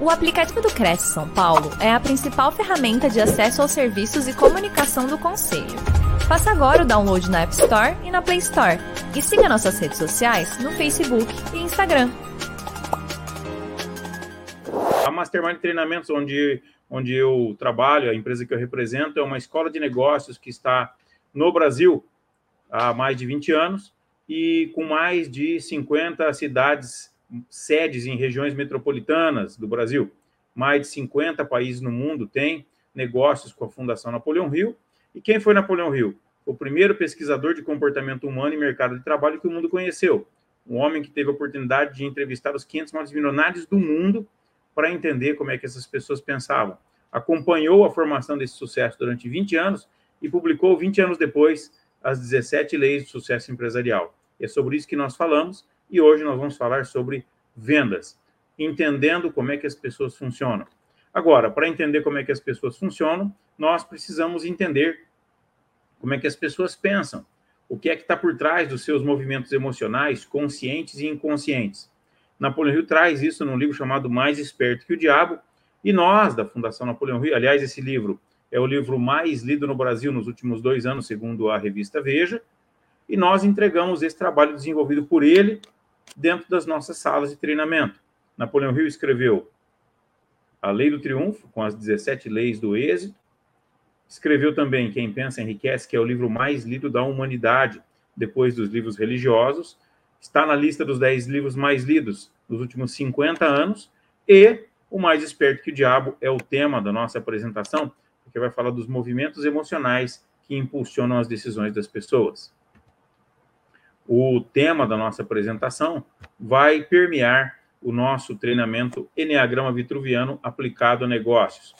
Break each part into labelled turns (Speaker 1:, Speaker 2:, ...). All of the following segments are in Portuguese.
Speaker 1: O aplicativo do Cresce São Paulo é a principal ferramenta de acesso aos serviços e comunicação do Conselho. Faça agora o download na App Store e na Play Store. E siga nossas redes sociais no Facebook e Instagram.
Speaker 2: A Mastermind Treinamentos, onde, onde eu trabalho, a empresa que eu represento, é uma escola de negócios que está no Brasil há mais de 20 anos e com mais de 50 cidades sedes em regiões metropolitanas do Brasil. Mais de 50 países no mundo têm negócios com a Fundação Napoleão Hill. E quem foi Napoleão Hill? O primeiro pesquisador de comportamento humano e mercado de trabalho que o mundo conheceu. Um homem que teve a oportunidade de entrevistar os 500 maiores milionários do mundo para entender como é que essas pessoas pensavam. Acompanhou a formação desse sucesso durante 20 anos e publicou 20 anos depois as 17 leis do sucesso empresarial. E é sobre isso que nós falamos e hoje nós vamos falar sobre vendas, entendendo como é que as pessoas funcionam. Agora, para entender como é que as pessoas funcionam, nós precisamos entender como é que as pessoas pensam, o que é que está por trás dos seus movimentos emocionais, conscientes e inconscientes. Napoleão Hill traz isso num livro chamado Mais Esperto que o Diabo, e nós, da Fundação Napoleão Hill, aliás, esse livro é o livro mais lido no Brasil nos últimos dois anos, segundo a revista Veja, e nós entregamos esse trabalho desenvolvido por ele dentro das nossas salas de treinamento. Napoleão Hill escreveu A Lei do Triunfo, com as 17 leis do êxito. Escreveu também Quem Pensa Enriquece, que é o livro mais lido da humanidade, depois dos livros religiosos. Está na lista dos 10 livros mais lidos nos últimos 50 anos. E O Mais Esperto que o Diabo é o tema da nossa apresentação, porque vai falar dos movimentos emocionais que impulsionam as decisões das pessoas o tema da nossa apresentação vai permear o nosso treinamento Enneagrama Vitruviano aplicado a negócios.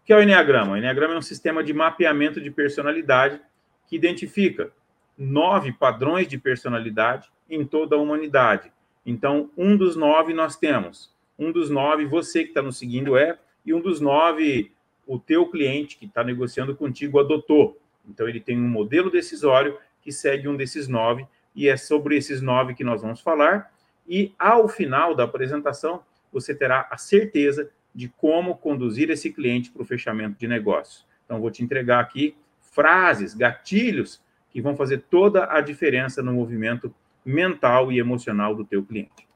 Speaker 2: O que é o Enneagrama? O Enneagrama é um sistema de mapeamento de personalidade que identifica nove padrões de personalidade em toda a humanidade. Então, um dos nove nós temos. Um dos nove, você que está nos seguindo é, e um dos nove, o teu cliente que está negociando contigo adotou. Então, ele tem um modelo decisório que segue um desses nove e é sobre esses nove que nós vamos falar. E ao final da apresentação, você terá a certeza de como conduzir esse cliente para o fechamento de negócio. Então, vou te entregar aqui frases, gatilhos que vão fazer toda a diferença no movimento mental e emocional do teu cliente.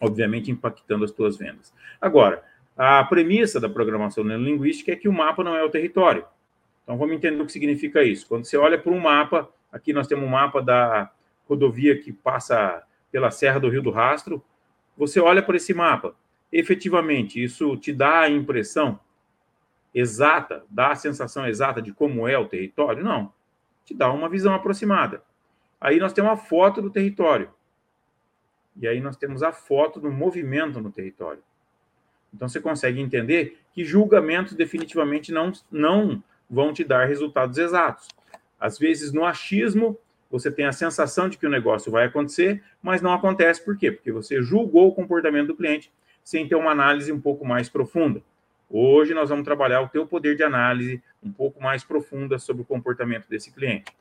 Speaker 2: Obviamente, impactando as tuas vendas. Agora, a premissa da programação neurolinguística é que o mapa não é o território. Então, vamos entender o que significa isso. Quando você olha para um mapa, Aqui nós temos um mapa da rodovia que passa pela Serra do Rio do Rastro. Você olha para esse mapa, efetivamente, isso te dá a impressão exata, dá a sensação exata de como é o território? Não. Te dá uma visão aproximada. Aí nós temos a foto do território. E aí nós temos a foto do movimento no território. Então você consegue entender que julgamentos definitivamente não, não vão te dar resultados exatos. Às vezes, no achismo, você tem a sensação de que o negócio vai acontecer, mas não acontece. Por quê? Porque você julgou o comportamento do cliente sem ter uma análise um pouco mais profunda. Hoje nós vamos trabalhar o teu poder de análise um pouco mais profunda sobre o comportamento desse cliente.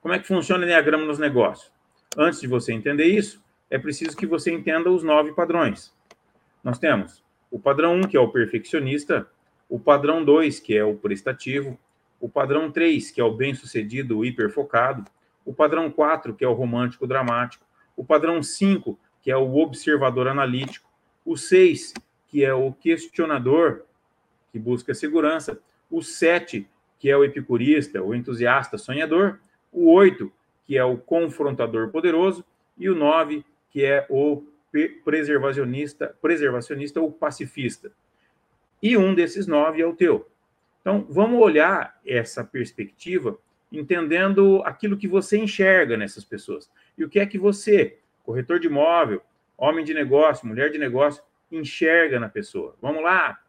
Speaker 2: Como é que funciona o Enneagrama nos negócios? Antes de você entender isso, é preciso que você entenda os nove padrões. Nós temos o padrão 1, um, que é o perfeccionista, o padrão 2, que é o prestativo, o padrão 3, que é o bem-sucedido, o hiperfocado, o padrão 4, que é o romântico dramático, o padrão 5, que é o observador analítico, o 6, que é o questionador, que busca segurança, o 7, que é o epicurista, o entusiasta sonhador, o 8, que é o confrontador poderoso, e o 9, que é o preservacionista, preservacionista ou pacifista. E um desses nove é o teu. Então, vamos olhar essa perspectiva entendendo aquilo que você enxerga nessas pessoas. E o que é que você, corretor de imóvel, homem de negócio, mulher de negócio, enxerga na pessoa. Vamos lá.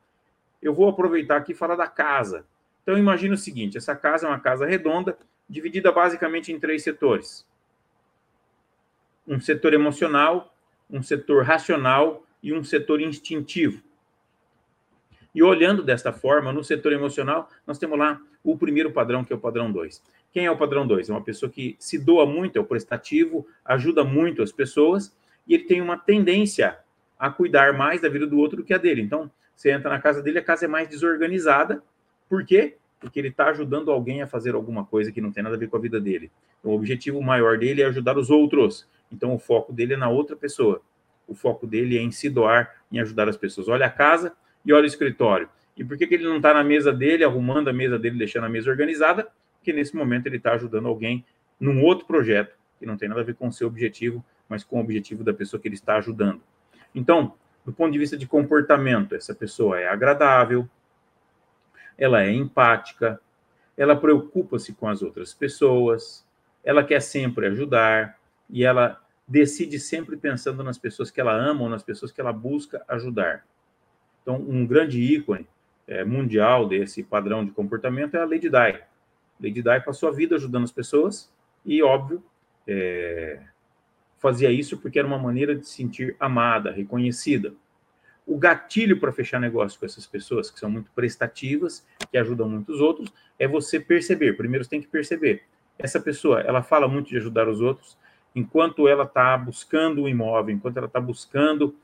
Speaker 2: Eu vou aproveitar aqui e falar da casa. Então, imagine o seguinte: essa casa é uma casa redonda, dividida basicamente em três setores: um setor emocional, um setor racional e um setor instintivo. E olhando desta forma, no setor emocional, nós temos lá o primeiro padrão, que é o padrão 2. Quem é o padrão 2? É uma pessoa que se doa muito, é o prestativo, ajuda muito as pessoas, e ele tem uma tendência a cuidar mais da vida do outro do que a dele. Então, você entra na casa dele, a casa é mais desorganizada. Por quê? Porque ele está ajudando alguém a fazer alguma coisa que não tem nada a ver com a vida dele. Então, o objetivo maior dele é ajudar os outros. Então, o foco dele é na outra pessoa. O foco dele é em se doar, em ajudar as pessoas. Olha a casa e olha o escritório. E por que, que ele não está na mesa dele, arrumando a mesa dele, deixando a mesa organizada? Porque nesse momento ele está ajudando alguém num outro projeto, que não tem nada a ver com o seu objetivo, mas com o objetivo da pessoa que ele está ajudando. Então, do ponto de vista de comportamento, essa pessoa é agradável, ela é empática, ela preocupa-se com as outras pessoas, ela quer sempre ajudar e ela decide sempre pensando nas pessoas que ela ama ou nas pessoas que ela busca ajudar. Então, um grande ícone é, mundial desse padrão de comportamento é a Lady Di. Lady Di passou a vida ajudando as pessoas e, óbvio, é, fazia isso porque era uma maneira de se sentir amada, reconhecida. O gatilho para fechar negócio com essas pessoas que são muito prestativas, que ajudam muitos outros, é você perceber. Primeiro, você tem que perceber. Essa pessoa, ela fala muito de ajudar os outros, enquanto ela está buscando um imóvel, enquanto ela está buscando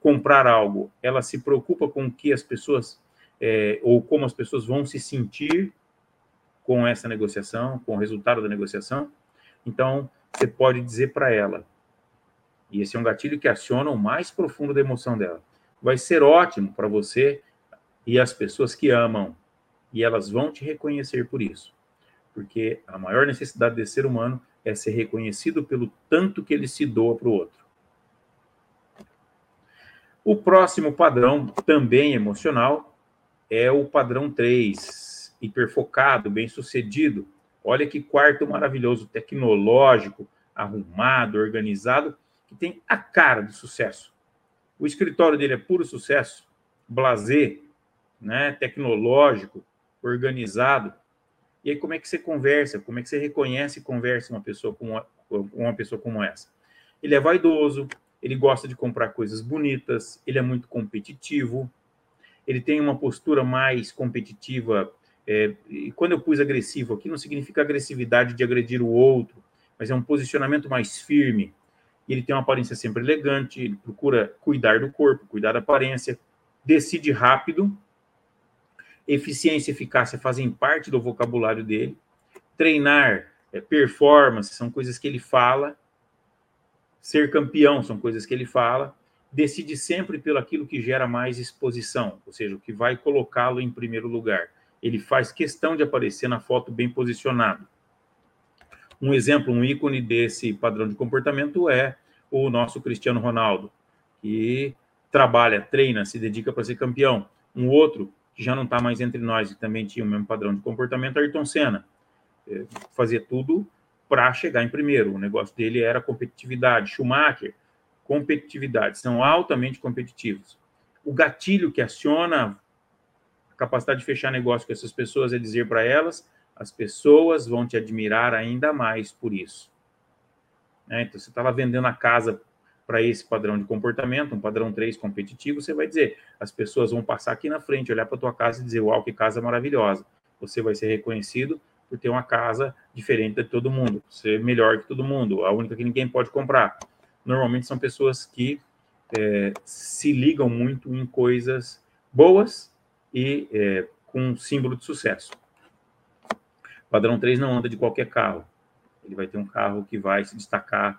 Speaker 2: comprar algo, ela se preocupa com o que as pessoas, é, ou como as pessoas vão se sentir com essa negociação, com o resultado da negociação. Então, você pode dizer para ela, e esse é um gatilho que aciona o mais profundo da emoção dela. Vai ser ótimo para você e as pessoas que amam, e elas vão te reconhecer por isso. Porque a maior necessidade desse ser humano é ser reconhecido pelo tanto que ele se doa para o outro. O próximo padrão, também emocional, é o padrão 3, hiperfocado, bem-sucedido, Olha que quarto maravilhoso, tecnológico, arrumado, organizado, que tem a cara de sucesso. O escritório dele é puro sucesso, blazer, né, tecnológico, organizado. E aí como é que você conversa? Como é que você reconhece e conversa uma pessoa uma pessoa como essa? Ele é vaidoso, ele gosta de comprar coisas bonitas, ele é muito competitivo, ele tem uma postura mais competitiva é, e quando eu pus agressivo aqui, não significa agressividade de agredir o outro, mas é um posicionamento mais firme. Ele tem uma aparência sempre elegante, ele procura cuidar do corpo, cuidar da aparência, decide rápido, eficiência e eficácia fazem parte do vocabulário dele. Treinar, é, performance, são coisas que ele fala. Ser campeão são coisas que ele fala. Decide sempre pelo aquilo que gera mais exposição, ou seja, o que vai colocá-lo em primeiro lugar ele faz questão de aparecer na foto bem posicionado. Um exemplo, um ícone desse padrão de comportamento é o nosso Cristiano Ronaldo, que trabalha, treina, se dedica para ser campeão. Um outro, que já não está mais entre nós e também tinha o mesmo padrão de comportamento, Ayrton Senna. É, fazia tudo para chegar em primeiro. O negócio dele era competitividade. Schumacher, competitividade. São altamente competitivos. O gatilho que aciona capacidade de fechar negócio com essas pessoas é dizer para elas: as pessoas vão te admirar ainda mais por isso. Né? Então, você está lá vendendo a casa para esse padrão de comportamento, um padrão 3 competitivo, você vai dizer: as pessoas vão passar aqui na frente, olhar para tua casa e dizer: Uau, que casa maravilhosa. Você vai ser reconhecido por ter uma casa diferente de todo mundo, ser melhor que todo mundo, a única que ninguém pode comprar. Normalmente são pessoas que é, se ligam muito em coisas boas e é, com símbolo de sucesso. Padrão 3 não anda de qualquer carro. Ele vai ter um carro que vai se destacar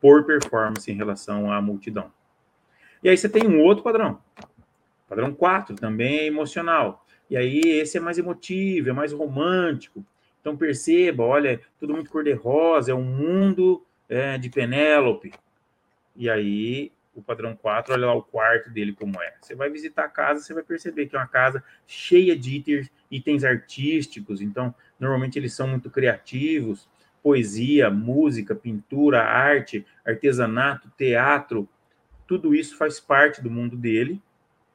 Speaker 2: por performance em relação à multidão. E aí você tem um outro padrão. Padrão 4 também é emocional. E aí esse é mais emotivo, é mais romântico. Então perceba, olha, tudo muito cor-de-rosa, é um mundo é, de Penélope. E aí o padrão 4, olha lá o quarto dele como é. Você vai visitar a casa, você vai perceber que é uma casa cheia de itens, itens artísticos, então normalmente eles são muito criativos, poesia, música, pintura, arte, artesanato, teatro, tudo isso faz parte do mundo dele.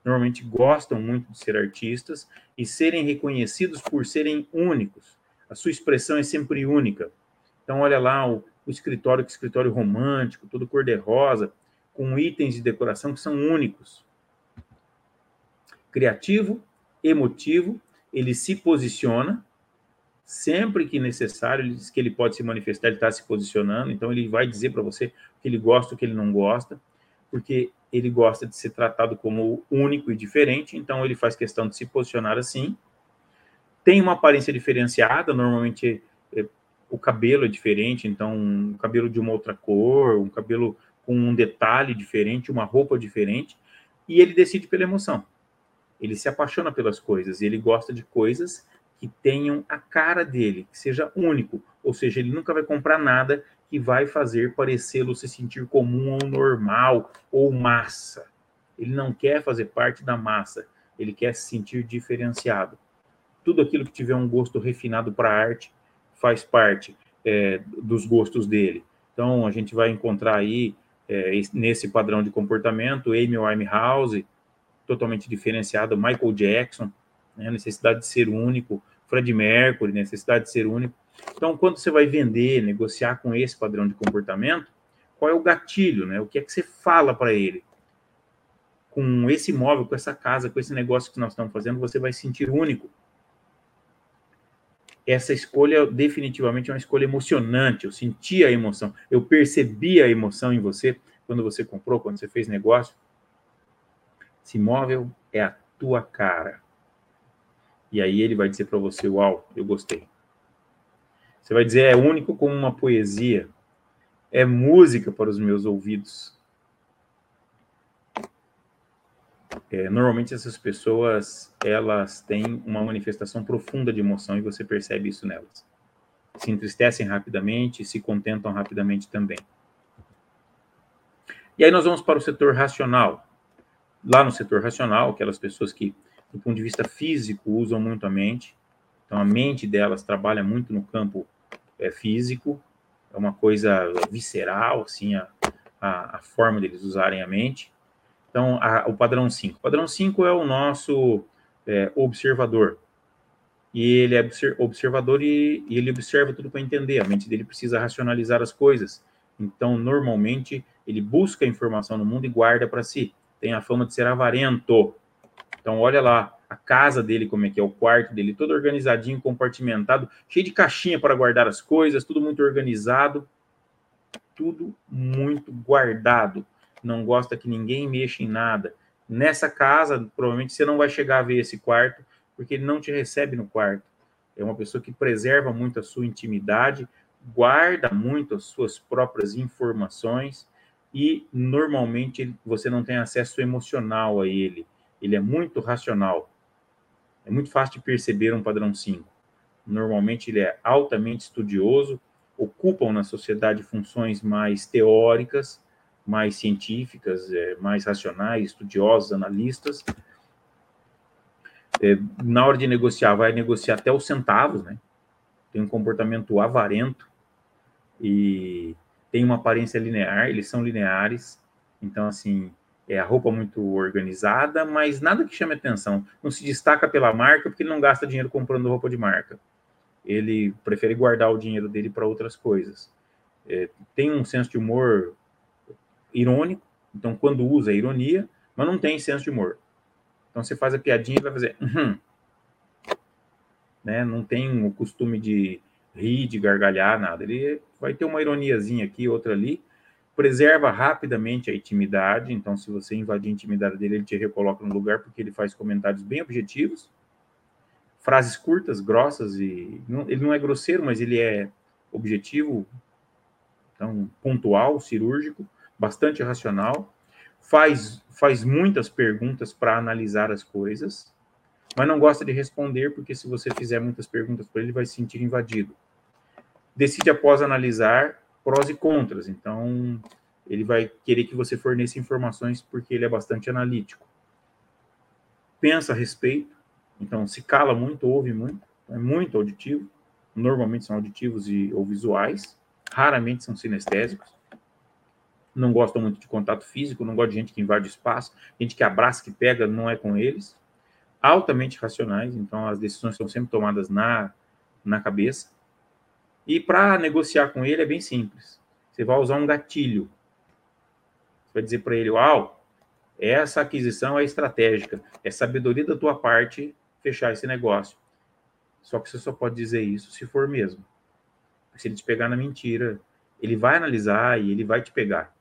Speaker 2: Normalmente gostam muito de ser artistas e serem reconhecidos por serem únicos. A sua expressão é sempre única. Então, olha lá o, o escritório, que escritório romântico, todo cor-de-rosa, com itens de decoração que são únicos. Criativo, emotivo, ele se posiciona, sempre que necessário, ele diz que ele pode se manifestar, ele está se posicionando, então ele vai dizer para você o que ele gosta, o que ele não gosta, porque ele gosta de ser tratado como único e diferente, então ele faz questão de se posicionar assim. Tem uma aparência diferenciada, normalmente é, o cabelo é diferente, então um cabelo de uma outra cor, um cabelo com um detalhe diferente, uma roupa diferente, e ele decide pela emoção. Ele se apaixona pelas coisas, ele gosta de coisas que tenham a cara dele, que seja único, ou seja, ele nunca vai comprar nada que vai fazer parecê-lo se sentir comum ou normal ou massa. Ele não quer fazer parte da massa, ele quer se sentir diferenciado. Tudo aquilo que tiver um gosto refinado para arte faz parte é, dos gostos dele. Então, a gente vai encontrar aí, é, nesse padrão de comportamento, Amy Winehouse, totalmente diferenciado, Michael Jackson, né, necessidade de ser único, Fred Mercury, necessidade de ser único. Então, quando você vai vender, negociar com esse padrão de comportamento, qual é o gatilho, né? O que é que você fala para ele? Com esse imóvel, com essa casa, com esse negócio que nós estamos fazendo, você vai se sentir único. Essa escolha definitivamente é uma escolha emocionante. Eu senti a emoção, eu percebi a emoção em você quando você comprou, quando você fez negócio. Esse imóvel é a tua cara. E aí ele vai dizer para você: Uau, eu gostei. Você vai dizer: É único como uma poesia. É música para os meus ouvidos. É, normalmente essas pessoas elas têm uma manifestação profunda de emoção e você percebe isso nelas. Se entristecem rapidamente, se contentam rapidamente também. E aí nós vamos para o setor racional lá no setor racional, aquelas pessoas que, do ponto de vista físico, usam muito a mente. Então, a mente delas trabalha muito no campo é, físico, é uma coisa visceral, assim, a, a, a forma deles usarem a mente. Então, a, o padrão 5. O padrão 5 é o nosso é, observador. E ele é observador e, e ele observa tudo para entender. A mente dele precisa racionalizar as coisas. Então, normalmente, ele busca informação no mundo e guarda para si tem a fama de ser avarento. Então, olha lá, a casa dele, como é que é, o quarto dele, todo organizadinho, compartimentado, cheio de caixinha para guardar as coisas, tudo muito organizado, tudo muito guardado. Não gosta que ninguém mexa em nada. Nessa casa, provavelmente você não vai chegar a ver esse quarto, porque ele não te recebe no quarto. É uma pessoa que preserva muito a sua intimidade, guarda muito as suas próprias informações e normalmente você não tem acesso emocional a ele. Ele é muito racional. É muito fácil de perceber um padrão 5. Normalmente ele é altamente estudioso, ocupam na sociedade funções mais teóricas, mais científicas, é, mais racionais, estudiosos, analistas. É, na hora de negociar, vai negociar até os centavos, né? Tem um comportamento avarento e tem uma aparência linear, eles são lineares, então, assim, é a roupa muito organizada, mas nada que chame atenção. Não se destaca pela marca, porque ele não gasta dinheiro comprando roupa de marca. Ele prefere guardar o dinheiro dele para outras coisas. É, tem um senso de humor irônico, então, quando usa, ironia, mas não tem senso de humor. Então, você faz a piadinha e vai fazer. Uhum. Né? Não tem o costume de rir, de gargalhar, nada. Ele vai ter uma ironiazinha aqui, outra ali. Preserva rapidamente a intimidade. Então, se você invadir a intimidade dele, ele te recoloca no lugar, porque ele faz comentários bem objetivos. Frases curtas, grossas e. Ele não é grosseiro, mas ele é objetivo, então, pontual, cirúrgico, bastante racional. Faz, faz muitas perguntas para analisar as coisas, mas não gosta de responder, porque se você fizer muitas perguntas para ele, vai se sentir invadido decide após analisar prós e contras. Então, ele vai querer que você forneça informações porque ele é bastante analítico. Pensa a respeito, então se cala muito, ouve muito, é muito auditivo. Normalmente são auditivos e, ou visuais, raramente são sinestésicos. Não gostam muito de contato físico, não gostam de gente que invade espaço, gente que abraça, que pega, não é com eles. Altamente racionais, então as decisões são sempre tomadas na, na cabeça e para negociar com ele é bem simples. Você vai usar um gatilho. Você vai dizer para ele: Uau, essa aquisição é estratégica. É sabedoria da tua parte fechar esse negócio. Só que você só pode dizer isso se for mesmo. Se ele te pegar na mentira, ele vai analisar e ele vai te pegar.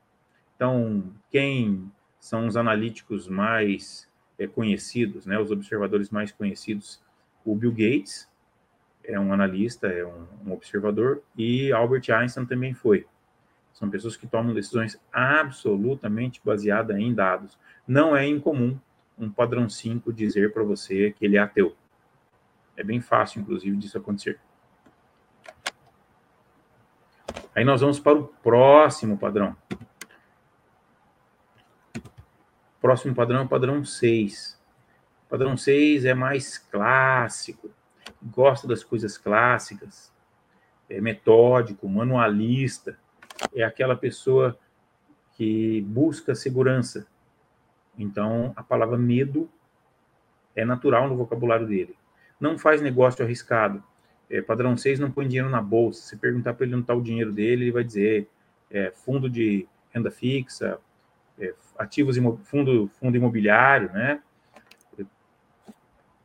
Speaker 2: Então, quem são os analíticos mais é, conhecidos, né, os observadores mais conhecidos. O Bill Gates é um analista, é um, um observador, e Albert Einstein também foi. São pessoas que tomam decisões absolutamente baseadas em dados. Não é incomum um padrão 5 dizer para você que ele é ateu. É bem fácil, inclusive, disso acontecer. Aí nós vamos para o próximo padrão. Próximo padrão é o padrão 6. O padrão 6 é mais clássico, gosta das coisas clássicas, é metódico, manualista, é aquela pessoa que busca segurança. Então, a palavra medo é natural no vocabulário dele. Não faz negócio arriscado. É, padrão 6 não põe dinheiro na bolsa. Se perguntar para ele onde está o dinheiro dele, ele vai dizer é, fundo de renda fixa, ativos, fundo, fundo imobiliário, né?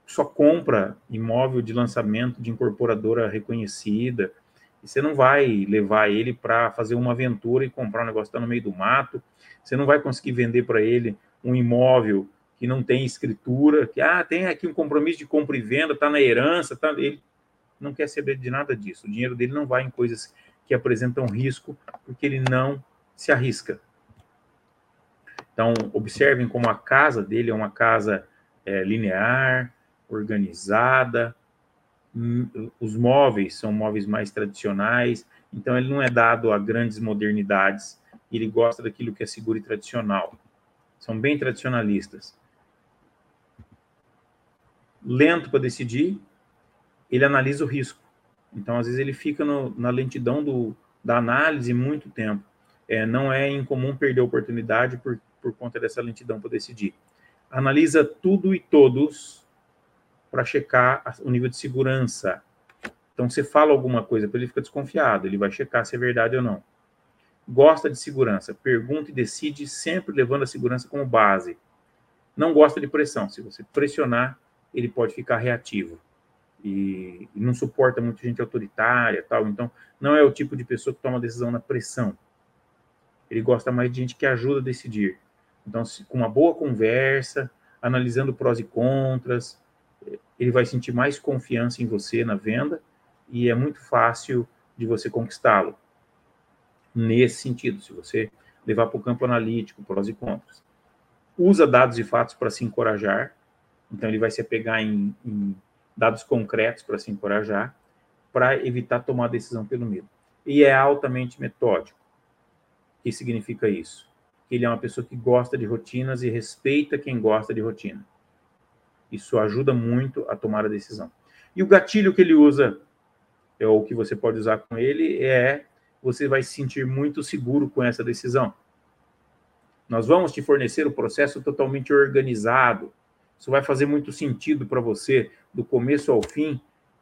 Speaker 2: Só compra imóvel de lançamento de incorporadora reconhecida. E você não vai levar ele para fazer uma aventura e comprar um negócio que está no meio do mato. Você não vai conseguir vender para ele um imóvel que não tem escritura, que ah, tem aqui um compromisso de compra e venda, está na herança, tá, ele não quer saber de nada disso. O dinheiro dele não vai em coisas que apresentam risco, porque ele não se arrisca. Então, observem como a casa dele é uma casa é, linear, organizada, hum, os móveis são móveis mais tradicionais, então ele não é dado a grandes modernidades, ele gosta daquilo que é seguro e tradicional. São bem tradicionalistas. Lento para decidir, ele analisa o risco. Então, às vezes, ele fica no, na lentidão do, da análise muito tempo. É, não é incomum perder oportunidade por por conta dessa lentidão para decidir. Analisa tudo e todos para checar o nível de segurança. Então, você fala alguma coisa para ele, fica desconfiado, ele vai checar se é verdade ou não. Gosta de segurança, pergunta e decide, sempre levando a segurança como base. Não gosta de pressão. Se você pressionar, ele pode ficar reativo. E, não suporta muito gente autoritária tal. Então, não é o tipo de pessoa que toma decisão na pressão. Ele gosta mais de gente que ajuda a decidir. Então, com uma boa conversa, analisando prós e contras, ele vai sentir mais confiança em você na venda e é muito fácil de você conquistá-lo. Nesse sentido, se você levar para o campo analítico, prós e contras. Usa dados e fatos para se encorajar, então ele vai se apegar em, em dados concretos para se encorajar, para evitar tomar decisão pelo medo. E é altamente metódico. O que significa isso? Ele é uma pessoa que gosta de rotinas e respeita quem gosta de rotina. Isso ajuda muito a tomar a decisão. E o gatilho que ele usa, é o que você pode usar com ele, é você vai se sentir muito seguro com essa decisão. Nós vamos te fornecer o processo totalmente organizado. Isso vai fazer muito sentido para você, do começo ao fim.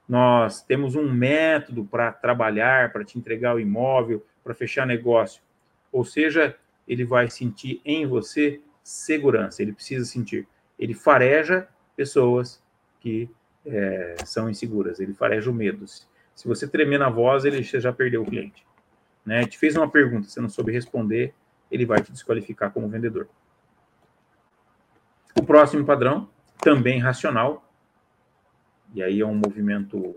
Speaker 2: Nós temos um método para trabalhar, para te entregar o imóvel, para fechar negócio. Ou seja, ele vai sentir em você segurança, ele precisa sentir. Ele fareja pessoas que é, são inseguras, ele fareja o medo. Se você tremer na voz, ele já perdeu o cliente. Né? Te fez uma pergunta, você não soube responder, ele vai te desqualificar como vendedor. O próximo padrão, também racional, e aí é um movimento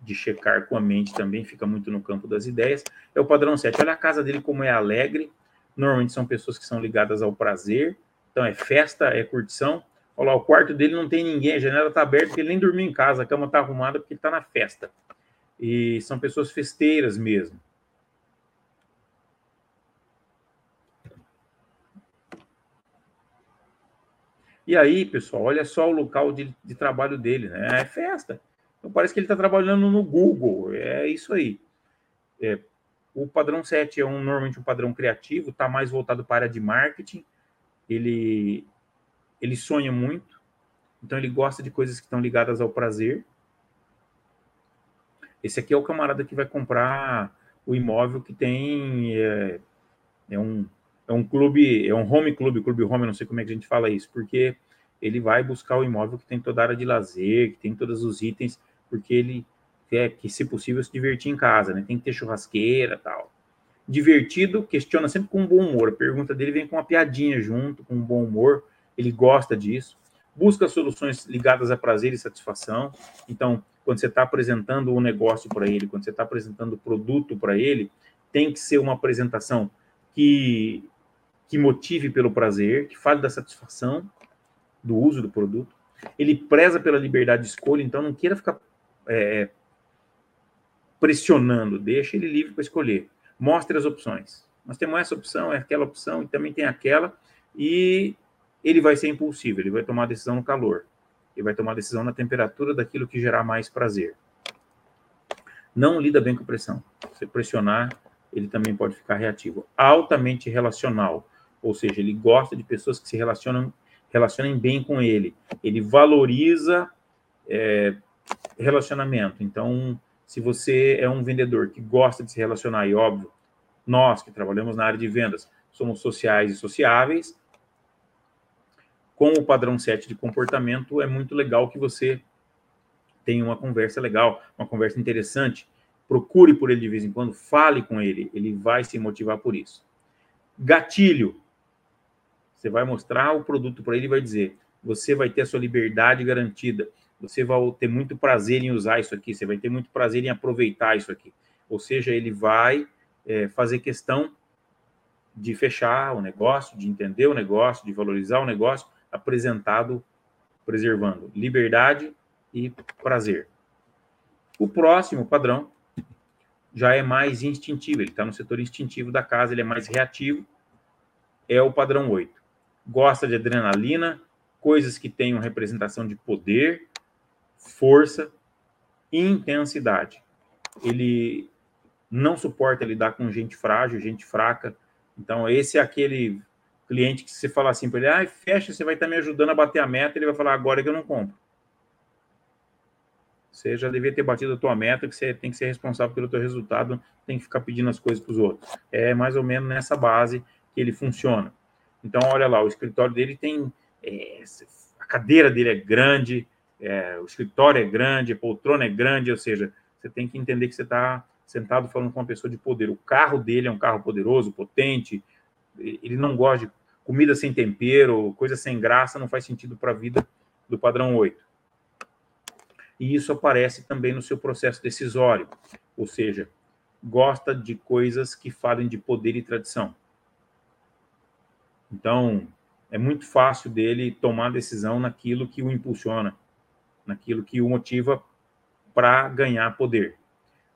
Speaker 2: de checar com a mente também, fica muito no campo das ideias, é o padrão 7. Olha a casa dele como é alegre, Normalmente são pessoas que são ligadas ao prazer. Então é festa, é curtição. Olha lá, o quarto dele não tem ninguém, a janela está aberta porque ele nem dormiu em casa, a cama está arrumada porque ele está na festa. E são pessoas festeiras mesmo. E aí, pessoal, olha só o local de, de trabalho dele, né? É festa. Então parece que ele está trabalhando no Google. É isso aí. É, o padrão 7 é um, normalmente um padrão criativo, está mais voltado para a área de marketing. Ele, ele sonha muito, então ele gosta de coisas que estão ligadas ao prazer. Esse aqui é o camarada que vai comprar o imóvel que tem. É, é um, é um clube, é um home clube, clube home, não sei como é que a gente fala isso, porque ele vai buscar o imóvel que tem toda a área de lazer, que tem todos os itens, porque ele quer que, se possível, se divertir em casa, né? Tem que ter churrasqueira tal. divertido, questiona sempre com bom humor. A pergunta dele vem com uma piadinha junto, com um bom humor. Ele gosta disso. Busca soluções ligadas a prazer e satisfação. Então, quando você está apresentando um negócio para ele, quando você está apresentando o produto para ele, tem que ser uma apresentação que, que motive pelo prazer, que fale da satisfação do uso do produto. Ele preza pela liberdade de escolha, então não queira ficar é, pressionando, deixa ele livre para escolher. Mostre as opções. Nós temos essa opção, é aquela opção, e também tem aquela, e ele vai ser impulsivo, ele vai tomar a decisão no calor, ele vai tomar a decisão na temperatura daquilo que gerar mais prazer. Não lida bem com pressão. Se pressionar, ele também pode ficar reativo. Altamente relacional, ou seja, ele gosta de pessoas que se relacionam relacionem bem com ele. Ele valoriza é, relacionamento. Então, se você é um vendedor que gosta de se relacionar, e óbvio, nós que trabalhamos na área de vendas somos sociais e sociáveis, com o padrão 7 de comportamento, é muito legal que você tenha uma conversa legal, uma conversa interessante. Procure por ele de vez em quando, fale com ele, ele vai se motivar por isso. Gatilho. Você vai mostrar o produto para ele e vai dizer: você vai ter a sua liberdade garantida, você vai ter muito prazer em usar isso aqui, você vai ter muito prazer em aproveitar isso aqui. Ou seja, ele vai é, fazer questão de fechar o negócio, de entender o negócio, de valorizar o negócio, apresentado preservando liberdade e prazer. O próximo padrão já é mais instintivo, ele está no setor instintivo da casa, ele é mais reativo, é o padrão 8 gosta de adrenalina, coisas que tenham representação de poder, força e intensidade. Ele não suporta lidar com gente frágil, gente fraca. Então, esse é aquele cliente que você fala assim para ele, ah, fecha, você vai estar me ajudando a bater a meta, ele vai falar, agora que eu não compro. Você já devia ter batido a tua meta, que você tem que ser responsável pelo teu resultado, tem que ficar pedindo as coisas para os outros. É mais ou menos nessa base que ele funciona. Então, olha lá, o escritório dele tem. É, a cadeira dele é grande, é, o escritório é grande, a poltrona é grande, ou seja, você tem que entender que você está sentado falando com uma pessoa de poder. O carro dele é um carro poderoso, potente, ele não gosta de comida sem tempero, coisa sem graça, não faz sentido para a vida do padrão 8. E isso aparece também no seu processo decisório, ou seja, gosta de coisas que falem de poder e tradição. Então, é muito fácil dele tomar decisão naquilo que o impulsiona, naquilo que o motiva para ganhar poder.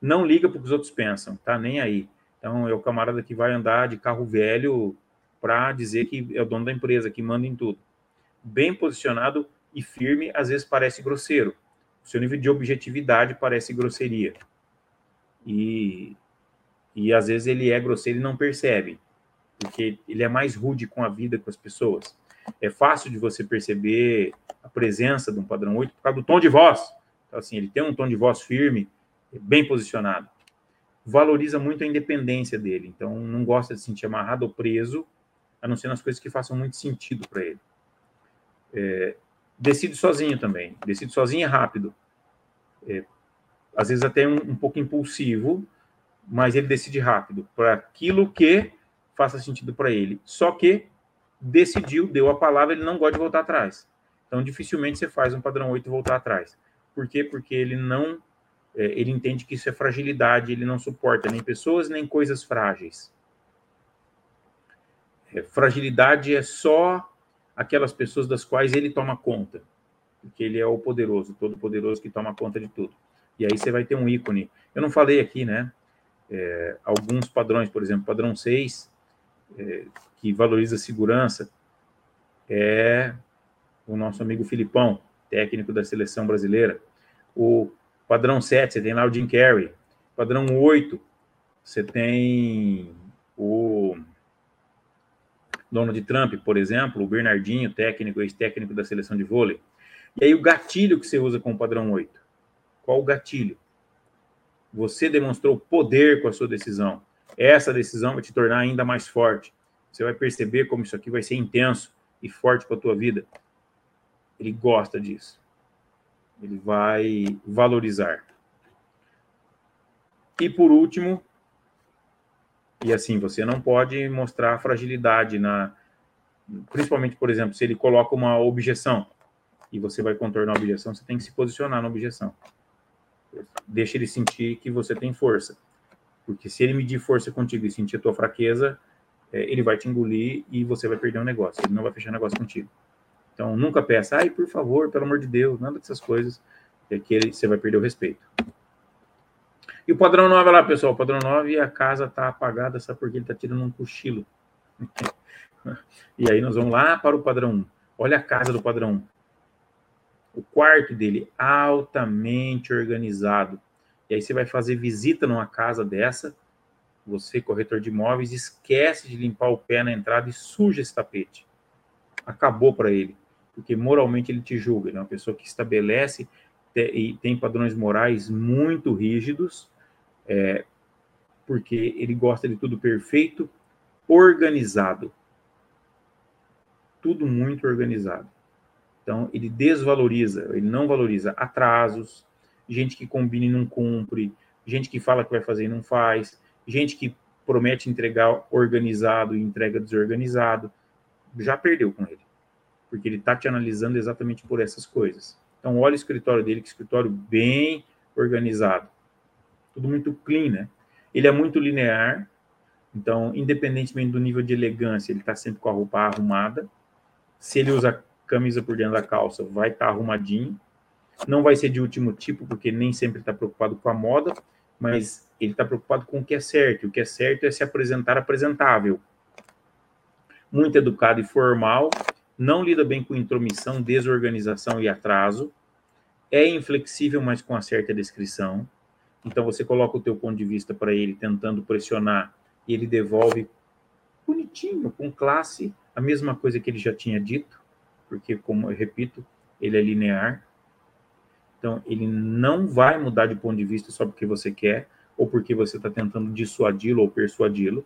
Speaker 2: Não liga para o que os outros pensam, tá nem aí. Então, é o camarada que vai andar de carro velho para dizer que é o dono da empresa, que manda em tudo. Bem posicionado e firme, às vezes parece grosseiro. O seu nível de objetividade parece grosseria. E, e às vezes ele é grosseiro e não percebe porque ele é mais rude com a vida, com as pessoas. É fácil de você perceber a presença de um padrão 8 por causa do tom de voz. Então, assim, ele tem um tom de voz firme, bem posicionado. Valoriza muito a independência dele, então não gosta de se sentir amarrado ou preso, a não ser nas coisas que façam muito sentido para ele. É, decide sozinho também, decide sozinho e rápido. É, às vezes até um, um pouco impulsivo, mas ele decide rápido para aquilo que faça sentido para ele. Só que decidiu, deu a palavra, ele não gosta de voltar atrás. Então, dificilmente você faz um padrão 8 voltar atrás. Por quê? Porque ele não. É, ele entende que isso é fragilidade, ele não suporta nem pessoas, nem coisas frágeis. É, fragilidade é só aquelas pessoas das quais ele toma conta. Porque ele é o poderoso, todo poderoso que toma conta de tudo. E aí você vai ter um ícone. Eu não falei aqui, né? É, alguns padrões, por exemplo, padrão 6, é, que valoriza a segurança é o nosso amigo Filipão, técnico da seleção brasileira. O padrão 7, você tem lá o Jim Carrey. Padrão 8, você tem o Donald Trump, por exemplo, o Bernardinho, técnico, ex-técnico da seleção de vôlei. E aí o gatilho que você usa com o padrão 8. Qual o gatilho? Você demonstrou poder com a sua decisão. Essa decisão vai te tornar ainda mais forte. Você vai perceber como isso aqui vai ser intenso e forte para a tua vida. Ele gosta disso. Ele vai valorizar. E por último, E assim, você não pode mostrar fragilidade na. Principalmente, por exemplo, se ele coloca uma objeção e você vai contornar a objeção, você tem que se posicionar na objeção. Deixa ele sentir que você tem força. Porque se ele medir força contigo e sentir a tua fraqueza, ele vai te engolir e você vai perder o um negócio. Ele não vai fechar negócio contigo. Então, nunca peça, ai, por favor, pelo amor de Deus, nada dessas coisas, é que ele, você vai perder o respeito. E o padrão 9 lá, pessoal, o padrão 9, a casa está apagada, sabe por que ele está tirando um cochilo? e aí nós vamos lá para o padrão 1. Olha a casa do padrão 1. O quarto dele altamente organizado. E aí você vai fazer visita numa casa dessa, você, corretor de imóveis, esquece de limpar o pé na entrada e suja esse tapete. Acabou para ele, porque moralmente ele te julga. Ele é uma pessoa que estabelece e tem padrões morais muito rígidos é, porque ele gosta de tudo perfeito, organizado. Tudo muito organizado. Então, ele desvaloriza, ele não valoriza atrasos, gente que combina e não cumpre, gente que fala que vai fazer e não faz, gente que promete entregar organizado e entrega desorganizado. Já perdeu com ele, porque ele está te analisando exatamente por essas coisas. Então, olha o escritório dele, que escritório bem organizado tudo muito clean, né? Ele é muito linear, então, independentemente do nível de elegância, ele está sempre com a roupa arrumada. Se ele usa camisa por dentro da calça, vai estar tá arrumadinho. Não vai ser de último tipo, porque nem sempre está preocupado com a moda, mas ele está preocupado com o que é certo. O que é certo é se apresentar apresentável. Muito educado e formal, não lida bem com intromissão, desorganização e atraso. É inflexível, mas com a certa descrição então você coloca o teu ponto de vista para ele, tentando pressionar, e ele devolve bonitinho, com classe, a mesma coisa que ele já tinha dito, porque, como eu repito, ele é linear. Então, ele não vai mudar de ponto de vista só porque você quer, ou porque você está tentando dissuadi-lo ou persuadi-lo.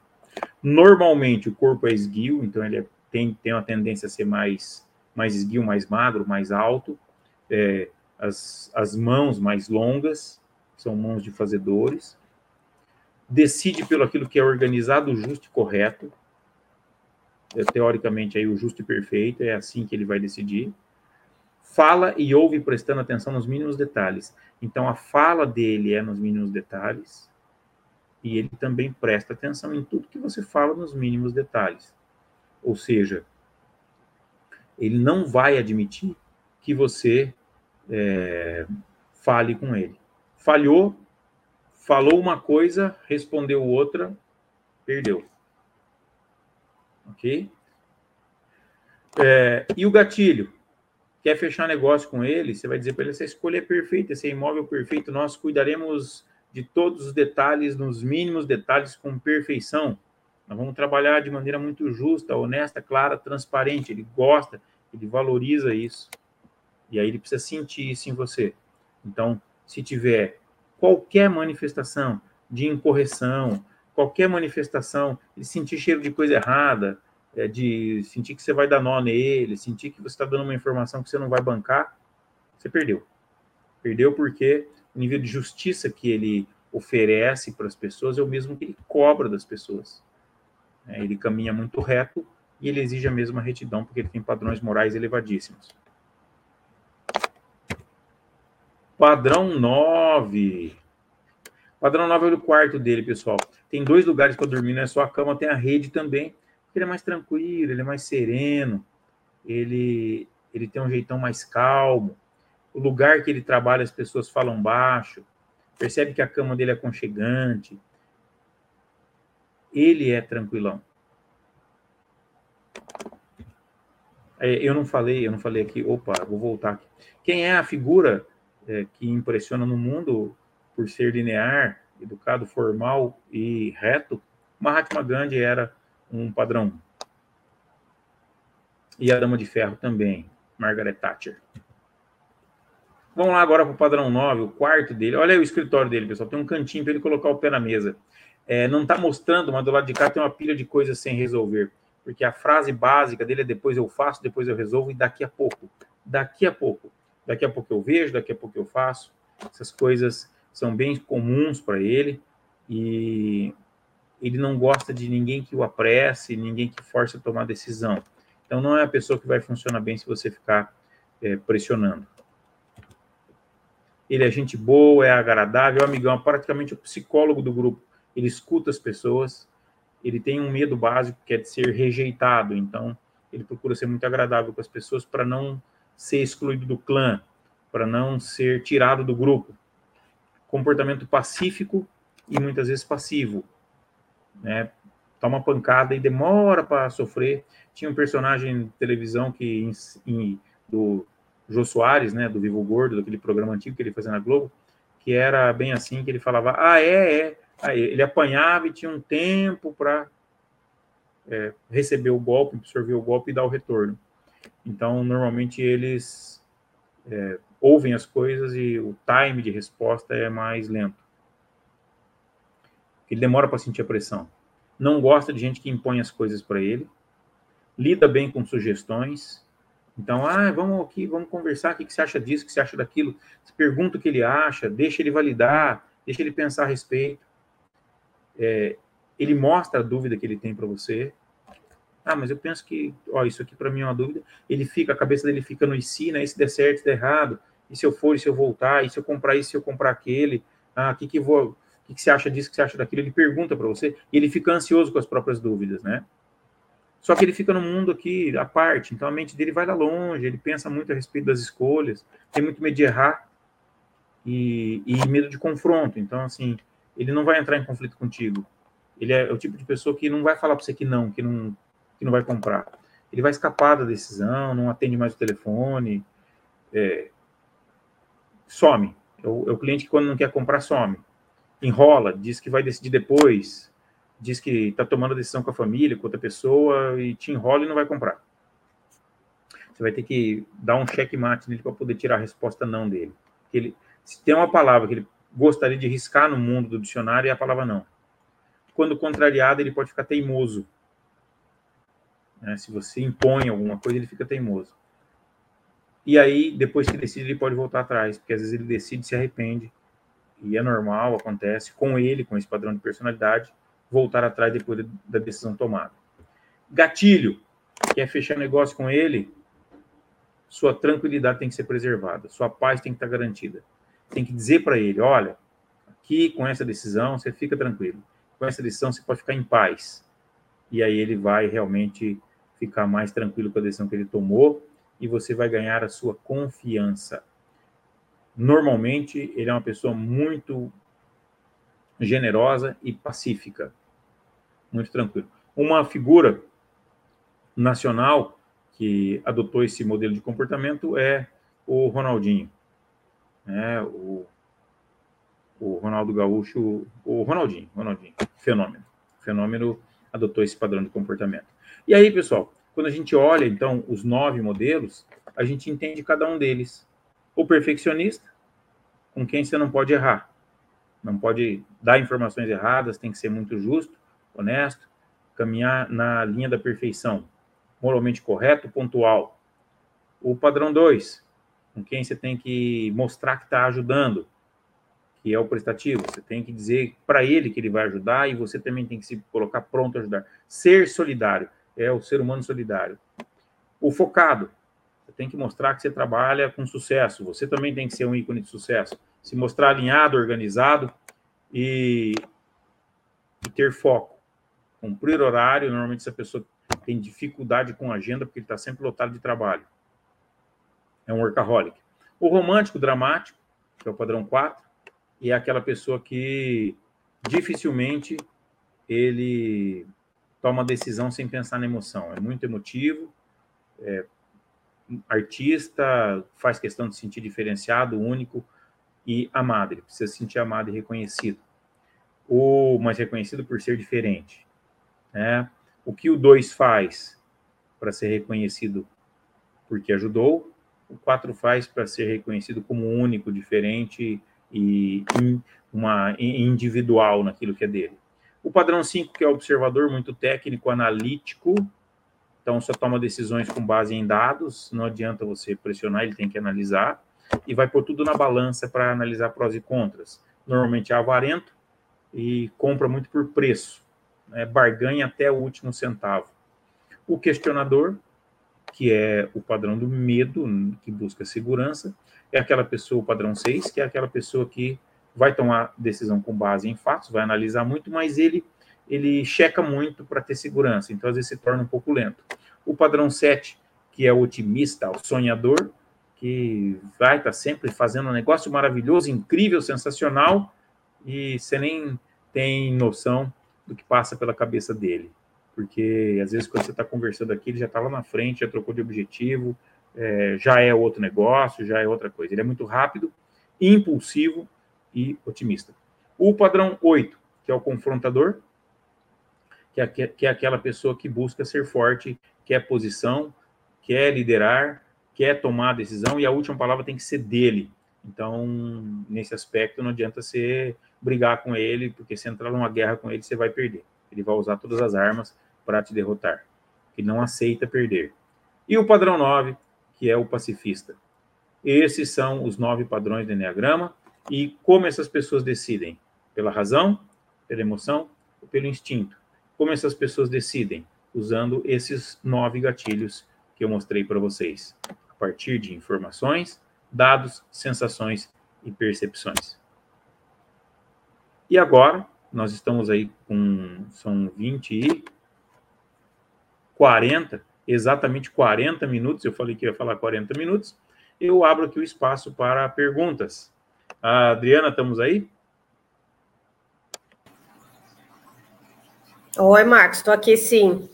Speaker 2: Normalmente, o corpo é esguio, então ele é, tem, tem uma tendência a ser mais, mais esguio, mais magro, mais alto. É, as, as mãos mais longas, são mãos de fazedores, decide pelo aquilo que é organizado, justo e correto, é, teoricamente aí o justo e perfeito, é assim que ele vai decidir, fala e ouve prestando atenção nos mínimos detalhes. Então a fala dele é nos mínimos detalhes, e ele também presta atenção em tudo que você fala nos mínimos detalhes. Ou seja, ele não vai admitir que você é, fale com ele falhou, falou uma coisa, respondeu outra, perdeu. Ok? É, e o gatilho? Quer fechar negócio com ele? Você vai dizer para ele: essa escolha é perfeita, esse é imóvel perfeito, nós cuidaremos de todos os detalhes, nos mínimos detalhes, com perfeição. Nós vamos trabalhar de maneira muito justa, honesta, clara, transparente. Ele gosta, ele valoriza isso. E aí ele precisa sentir isso em você. Então, se tiver qualquer manifestação de incorreção, qualquer manifestação de sentir cheiro de coisa errada, é, de sentir que você vai dar nó nele, sentir que você está dando uma informação que você não vai bancar, você perdeu. Perdeu porque o nível de justiça que ele oferece para as pessoas é o mesmo que ele cobra das pessoas. É, ele caminha muito reto e ele exige a mesma retidão porque ele tem padrões morais elevadíssimos. Padrão 9. Padrão 9 é o quarto dele, pessoal. Tem dois lugares para dormir, não é só a cama, tem a rede também. Ele é mais tranquilo, ele é mais sereno, ele, ele tem um jeitão mais calmo. O lugar que ele trabalha, as pessoas falam baixo. Percebe que a cama dele é aconchegante. Ele é tranquilão. É, eu não falei, eu não falei aqui. Opa, vou voltar aqui. Quem é a figura é, que impressiona no mundo por ser linear, educado, formal e reto, Mahatma Gandhi era um padrão. E a Dama de Ferro também, Margaret Thatcher. Vamos lá agora para o padrão 9, o quarto dele. Olha aí o escritório dele, pessoal. Tem um cantinho para ele colocar o pé na mesa. É, não está mostrando, mas do lado de cá tem uma pilha de coisas sem resolver. Porque a frase básica dele é depois eu faço, depois eu resolvo e daqui a pouco. Daqui a pouco. Daqui a pouco eu vejo, daqui a pouco eu faço. Essas coisas são bem comuns para ele e ele não gosta de ninguém que o apresse, ninguém que force a tomar decisão. Então, não é a pessoa que vai funcionar bem se você ficar é, pressionando. Ele é gente boa, é agradável, é amigão, é praticamente o psicólogo do grupo. Ele escuta as pessoas, ele tem um medo básico que é de ser rejeitado, então ele procura ser muito agradável com as pessoas para não ser excluído do clã, para não ser tirado do grupo. Comportamento pacífico e muitas vezes passivo, né? Toma pancada e demora para sofrer. Tinha um personagem de televisão que em, em, do Jô Soares, né, do Vivo Gordo, daquele programa antigo que ele fazia na Globo, que era bem assim, que ele falava, ah, é, é. Aí ele apanhava e tinha um tempo para é, receber o golpe, absorver o golpe e dar o retorno. Então, normalmente eles é, ouvem as coisas e o time de resposta é mais lento. Ele demora para sentir a pressão. Não gosta de gente que impõe as coisas para ele. Lida bem com sugestões. Então, ah, vamos aqui, vamos conversar, o que você acha disso, o que você acha daquilo. Pergunta o que ele acha, deixa ele validar, deixa ele pensar a respeito. É, ele mostra a dúvida que ele tem para você. Ah, mas eu penso que, ó, isso aqui para mim é uma dúvida. Ele fica, a cabeça dele fica no e se, né? Se der certo, se der errado. E se eu for, e se eu voltar, e se eu comprar isso, se eu comprar aquele. Ah, o que que vou, o que, você acha disso, o que você acha daquilo? Ele pergunta para você e ele fica ansioso com as próprias dúvidas, né? Só que ele fica no mundo aqui à parte, então a mente dele vai lá longe, ele pensa muito a respeito das escolhas, tem muito medo de errar e, e medo de confronto. Então, assim, ele não vai entrar em conflito contigo. Ele é o tipo de pessoa que não vai falar para você que não, que não, que não vai comprar. Ele vai escapar da decisão, não atende mais o telefone, é, some. É o, é o, cliente que quando não quer comprar, some. Enrola, diz que vai decidir depois, diz que está tomando decisão com a família, com outra pessoa, e te enrola e não vai comprar. Você vai ter que dar um checkmate nele para poder tirar a resposta não dele. Ele, se tem uma palavra que ele gostaria de riscar no mundo do dicionário, é a palavra não quando contrariado, ele pode ficar teimoso. Né? Se você impõe alguma coisa, ele fica teimoso. E aí, depois que decide, ele pode voltar atrás, porque às vezes ele decide e se arrepende. E é normal, acontece com ele, com esse padrão de personalidade, voltar atrás depois da decisão tomada. Gatilho, quer fechar negócio com ele, sua tranquilidade tem que ser preservada, sua paz tem que estar garantida. Tem que dizer para ele: olha, aqui com essa decisão você fica tranquilo com essa decisão você pode ficar em paz. E aí ele vai realmente ficar mais tranquilo com a decisão que ele tomou e você vai ganhar a sua confiança. Normalmente, ele é uma pessoa muito generosa e pacífica. Muito tranquilo. Uma figura nacional que adotou esse modelo de comportamento é o Ronaldinho. É, o o Ronaldo Gaúcho, o Ronaldinho, Ronaldinho, fenômeno. fenômeno adotou esse padrão de comportamento. E aí, pessoal, quando a gente olha, então, os nove modelos, a gente entende cada um deles. O perfeccionista, com quem você não pode errar. Não pode dar informações erradas, tem que ser muito justo, honesto, caminhar na linha da perfeição. Moralmente correto, pontual. O padrão 2, com quem você tem que mostrar que está ajudando, que é o prestativo. Você tem que dizer para ele que ele vai ajudar e você também tem que se colocar pronto a ajudar. Ser solidário é o ser humano solidário. O focado, tem que mostrar que você trabalha com sucesso. Você também tem que ser um ícone de sucesso. Se mostrar alinhado, organizado e, e ter foco. Cumprir horário. Normalmente, essa pessoa tem dificuldade com agenda porque ele está sempre lotado de trabalho. É um workaholic. O romântico dramático, que é o padrão 4, e é aquela pessoa que dificilmente ele toma decisão sem pensar na emoção. É muito emotivo, é artista, faz questão de se sentir diferenciado, único e amado. Ele precisa se sentir amado e reconhecido. Ou mais reconhecido por ser diferente. Né? O que o 2 faz para ser reconhecido porque ajudou, o 4 faz para ser reconhecido como único, diferente e uma individual naquilo que é dele. O padrão 5, que é observador, muito técnico, analítico, então só toma decisões com base em dados, não adianta você pressionar, ele tem que analisar, e vai pôr tudo na balança para analisar prós e contras. Normalmente é avarento e compra muito por preço. né, barganha até o último centavo. O questionador, que é o padrão do medo, que busca segurança, é aquela pessoa, o padrão 6, que é aquela pessoa que vai tomar decisão com base em fatos, vai analisar muito, mas ele ele checa muito para ter segurança, então às vezes se torna um pouco lento. O padrão 7, que é o otimista, o sonhador, que vai estar tá sempre fazendo um negócio maravilhoso, incrível, sensacional, e você nem tem noção do que passa pela cabeça dele. Porque às vezes quando você está conversando aqui, ele já está lá na frente, já trocou de objetivo, é, já é outro negócio, já é outra coisa. Ele é muito rápido, impulsivo e otimista. O padrão 8, que é o confrontador, que é, que é aquela pessoa que busca ser forte, quer posição, quer liderar, quer tomar a decisão, e a última palavra tem que ser dele. Então, nesse aspecto, não adianta você brigar com ele, porque se entrar numa guerra com ele, você vai perder. Ele vai usar todas as armas para te derrotar. Ele não aceita perder. E o padrão 9, que é o pacifista. Esses são os nove padrões do Enneagrama. E como essas pessoas decidem? Pela razão, pela emoção ou pelo instinto? Como essas pessoas decidem? Usando esses nove gatilhos que eu mostrei para vocês. A partir de informações, dados, sensações e percepções. E agora, nós estamos aí com, são 20 e 40, exatamente 40 minutos, eu falei que ia falar 40 minutos, eu abro aqui o espaço para perguntas. A Adriana, estamos aí?
Speaker 3: Oi, Marcos, estou aqui sim.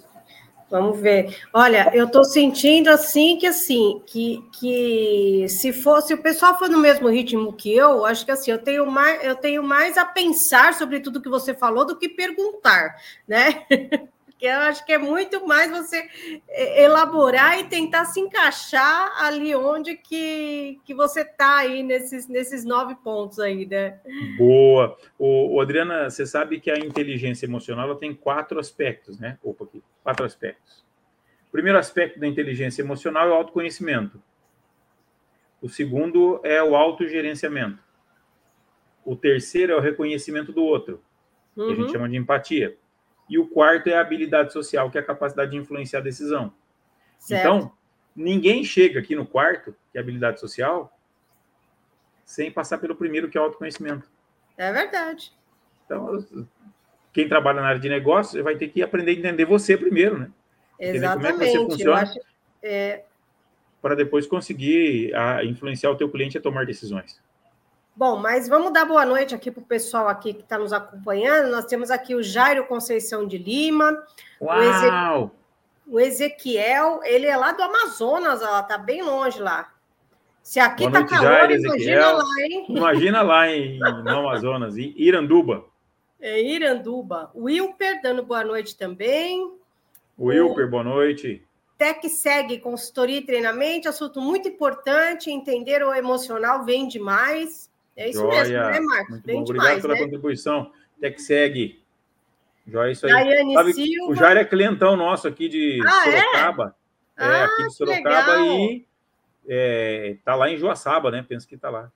Speaker 3: Vamos ver. Olha, eu estou sentindo assim que assim que, que se fosse o pessoal for no mesmo ritmo que eu, acho que assim eu tenho mais eu tenho mais a pensar sobre tudo que você falou do que perguntar, né? Porque eu acho que é muito mais você é, elaborar e tentar se encaixar ali onde que, que você está aí nesses, nesses nove pontos aí, né?
Speaker 2: Boa. O, o Adriana, você sabe que a inteligência emocional ela tem quatro aspectos, né? Opa, aqui, quatro aspectos. O primeiro aspecto da inteligência emocional é o autoconhecimento. O segundo é o autogerenciamento. O terceiro é o reconhecimento do outro, que a gente uhum. chama de empatia. E o quarto é a habilidade social, que é a capacidade de influenciar a decisão. Certo. Então, ninguém chega aqui no quarto, que é a habilidade social, sem passar pelo primeiro, que é o autoconhecimento.
Speaker 3: É verdade.
Speaker 2: Então, quem trabalha na área de negócios vai ter que aprender a entender você primeiro, né?
Speaker 3: Exatamente. Como é que você funciona acho, é...
Speaker 2: para depois conseguir a, ah, influenciar o teu cliente a tomar decisões.
Speaker 3: Bom, mas vamos dar boa noite aqui para o pessoal aqui que está nos acompanhando. Nós temos aqui o Jairo Conceição de Lima.
Speaker 2: Uau!
Speaker 3: O, Ezequiel, ele é lá do Amazonas, ela está bem longe lá. Se aqui está calor, Jairo, imagina lá, hein?
Speaker 2: Imagina lá em, no Amazonas, em Iranduba.
Speaker 3: É Iranduba. Wilper, dando boa noite também.
Speaker 2: Wilper, o... boa noite.
Speaker 3: TecSeg, consultoria e treinamento, assunto muito importante, entender o emocional vem demais. É isso Joia. mesmo, né, Marcos? Muito
Speaker 2: Bem bom. Demais, Obrigado pela né? contribuição. TechSeg. Joia, isso aí. Daiane Sabe, Silva. O Jair é clientão nosso aqui de ah, é? Sorocaba. É, é aqui de Sorocaba e é, tá lá em Joaçaba, né? Penso que tá lá.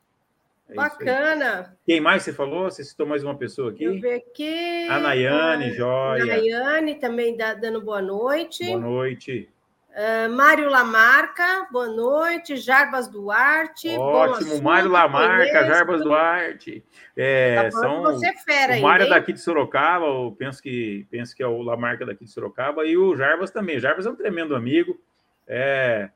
Speaker 3: É Bacana.
Speaker 2: Quem mais você falou? Você citou mais uma pessoa aqui?
Speaker 3: Deixa eu ver aqui.
Speaker 2: A Nayane, joia. A
Speaker 3: Nayane também dando boa noite.
Speaker 2: Boa noite.
Speaker 3: Uh, Mário Lamarca, boa noite. Jarbas Duarte.
Speaker 2: Ótimo, Mário Lamarca, Jarbas Duarte. É, tá são você fera o Mário aí, daqui de Sorocaba, eu penso que, penso que é o Lamarca daqui de Sorocaba, e o Jarbas também. Jarbas é um tremendo amigo. É,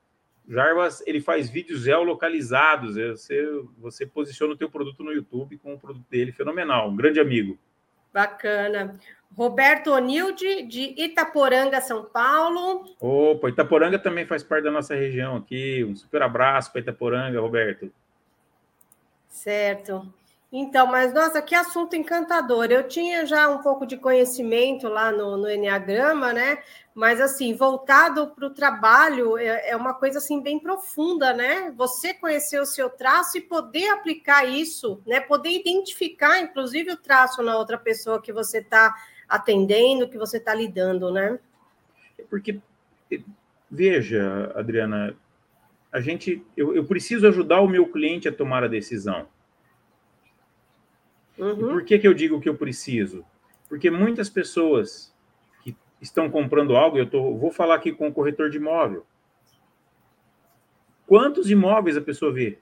Speaker 2: Jarbas, ele faz vídeos geolocalizados. É, você, você posiciona o teu produto no YouTube com o produto dele, fenomenal. Um grande amigo.
Speaker 3: Bacana. Roberto Onilde, de Itaporanga, São Paulo.
Speaker 2: Opa, Itaporanga também faz parte da nossa região aqui. Um super abraço para Itaporanga, Roberto.
Speaker 3: Certo. Então, mas nossa, que assunto encantador. Eu tinha já um pouco de conhecimento lá no, no Enneagrama, né? Mas assim, voltado para o trabalho é, é, uma coisa assim bem profunda, né? Você conhecer o seu traço e poder aplicar isso, né? Poder identificar, inclusive, o traço na outra pessoa que você está atendendo, que você está lidando, né?
Speaker 2: Porque, veja, Adriana, a gente, eu, eu preciso ajudar o meu cliente a tomar a decisão. Uhum. por que, que eu digo que eu preciso? Porque muitas pessoas estão comprando algo, eu tô, vou falar aqui com o corretor de imóvel. Quantos imóveis a pessoa vê?